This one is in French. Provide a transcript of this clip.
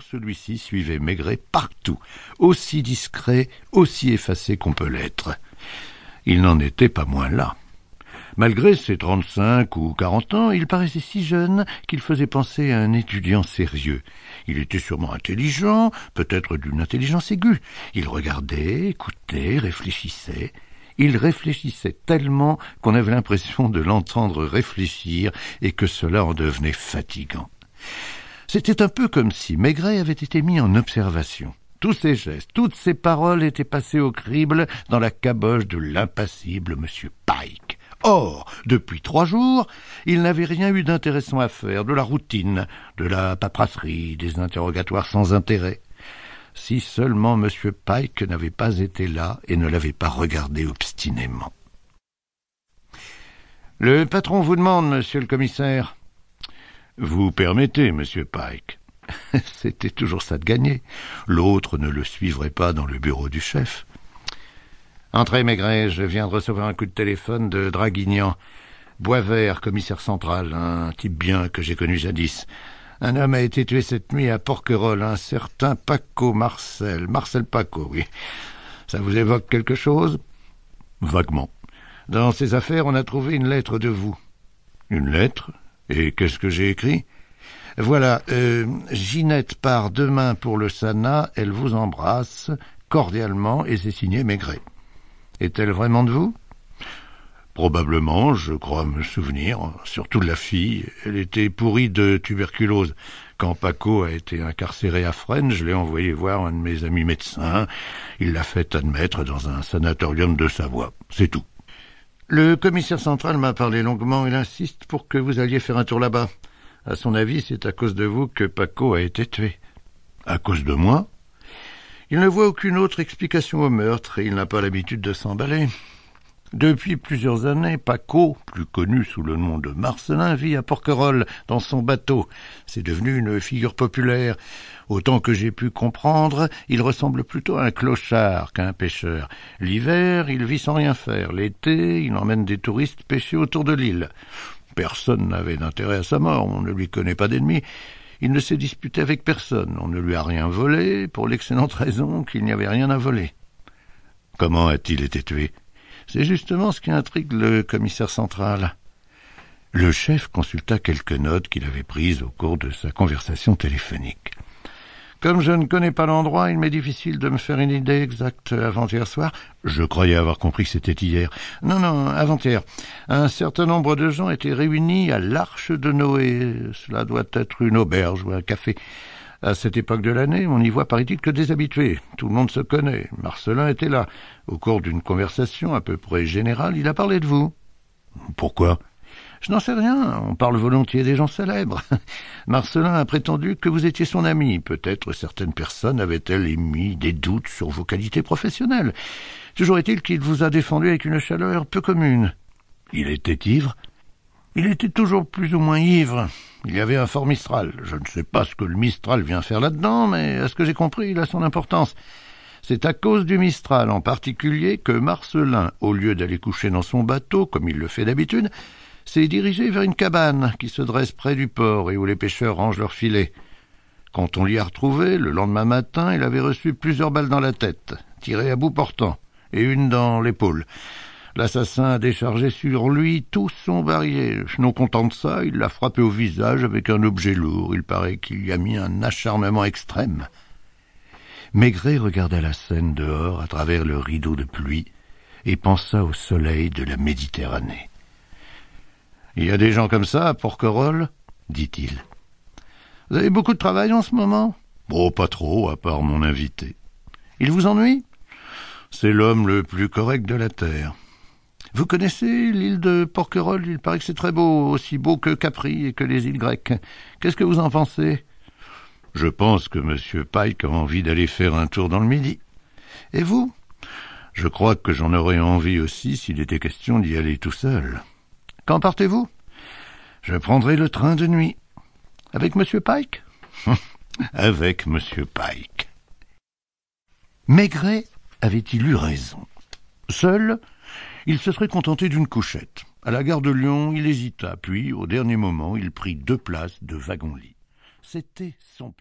celui-ci suivait Maigret partout, aussi discret, aussi effacé qu'on peut l'être. Il n'en était pas moins là. Malgré ses trente-cinq ou quarante ans, il paraissait si jeune qu'il faisait penser à un étudiant sérieux. Il était sûrement intelligent, peut-être d'une intelligence aiguë. Il regardait, écoutait, réfléchissait. Il réfléchissait tellement qu'on avait l'impression de l'entendre réfléchir et que cela en devenait fatigant. C'était un peu comme si Maigret avait été mis en observation. Tous ses gestes, toutes ses paroles étaient passées au crible dans la caboche de l'impassible M. Pike. Or, depuis trois jours, il n'avait rien eu d'intéressant à faire, de la routine, de la paperasserie, des interrogatoires sans intérêt. Si seulement M. Pike n'avait pas été là et ne l'avait pas regardé obstinément. Le patron vous demande, monsieur le commissaire. Vous permettez, monsieur Pike. C'était toujours ça de gagner. L'autre ne le suivrait pas dans le bureau du chef. Entrez, Maigret, je viens de recevoir un coup de téléphone de Draguignan. Boisvert, commissaire central, un type bien que j'ai connu jadis. Un homme a été tué cette nuit à Porquerolles, un certain Paco Marcel. Marcel Paco, oui. Ça vous évoque quelque chose? Vaguement. Dans ces affaires, on a trouvé une lettre de vous. Une lettre? Et qu'est-ce que j'ai écrit Voilà, euh, Ginette part demain pour le Sana, elle vous embrasse cordialement et c'est signé Maigret. Est-elle vraiment de vous? Probablement, je crois me souvenir, surtout de la fille. Elle était pourrie de tuberculose. Quand Paco a été incarcéré à Fresnes, je l'ai envoyé voir un de mes amis médecins. Il l'a fait admettre dans un sanatorium de Savoie. C'est tout. Le commissaire central m'a parlé longuement. Il insiste pour que vous alliez faire un tour là-bas. À son avis, c'est à cause de vous que Paco a été tué. À cause de moi? Il ne voit aucune autre explication au meurtre et il n'a pas l'habitude de s'emballer. Depuis plusieurs années, Paco, plus connu sous le nom de Marcelin, vit à Porquerolles, dans son bateau. C'est devenu une figure populaire. Autant que j'ai pu comprendre, il ressemble plutôt à un clochard qu'à un pêcheur. L'hiver, il vit sans rien faire. L'été, il emmène des touristes pêcher autour de l'île. Personne n'avait d'intérêt à sa mort, on ne lui connaît pas d'ennemis. Il ne s'est disputé avec personne, on ne lui a rien volé, pour l'excellente raison qu'il n'y avait rien à voler. Comment a-t-il été tué? C'est justement ce qui intrigue le commissaire central. Le chef consulta quelques notes qu'il avait prises au cours de sa conversation téléphonique. Comme je ne connais pas l'endroit, il m'est difficile de me faire une idée exacte avant-hier soir. Je croyais avoir compris que c'était hier. Non, non, avant-hier. Un certain nombre de gens étaient réunis à l'Arche de Noé. Cela doit être une auberge ou un café. À cette époque de l'année, on n'y voit, paraît-il, que des habitués. Tout le monde se connaît. Marcelin était là. Au cours d'une conversation à peu près générale, il a parlé de vous. Pourquoi? Je n'en sais rien. On parle volontiers des gens célèbres. Marcelin a prétendu que vous étiez son ami. Peut-être certaines personnes avaient-elles émis des doutes sur vos qualités professionnelles. Toujours est-il qu'il vous a défendu avec une chaleur peu commune. Il était ivre? Il était toujours plus ou moins ivre. Il y avait un fort Mistral. Je ne sais pas ce que le Mistral vient faire là-dedans, mais à ce que j'ai compris, il a son importance. C'est à cause du Mistral en particulier que Marcelin, au lieu d'aller coucher dans son bateau, comme il le fait d'habitude, s'est dirigé vers une cabane qui se dresse près du port et où les pêcheurs rangent leurs filets. Quand on l'y a retrouvé, le lendemain matin, il avait reçu plusieurs balles dans la tête, tirées à bout portant, et une dans l'épaule. L'assassin a déchargé sur lui tout son barillet. Non content de ça, il l'a frappé au visage avec un objet lourd. Il paraît qu'il y a mis un acharnement extrême. Maigret regarda la scène dehors à travers le rideau de pluie et pensa au soleil de la Méditerranée. Il y a des gens comme ça à Porquerolles dit-il. Vous avez beaucoup de travail en ce moment? Oh, pas trop, à part mon invité. Il vous ennuie? C'est l'homme le plus correct de la terre. Vous connaissez l'île de Porquerolles? Il paraît que c'est très beau, aussi beau que Capri et que les îles grecques. Qu'est-ce que vous en pensez? Je pense que M. Pike a envie d'aller faire un tour dans le Midi. Et vous? Je crois que j'en aurais envie aussi s'il était question d'y aller tout seul. Quand partez-vous? Je prendrai le train de nuit. Avec M. Pike? Avec M. Pike. Maigret avait-il eu raison? Seul, il se serait contenté d'une couchette. À la gare de Lyon, il hésita, puis, au dernier moment, il prit deux places de wagon-lit. C'était son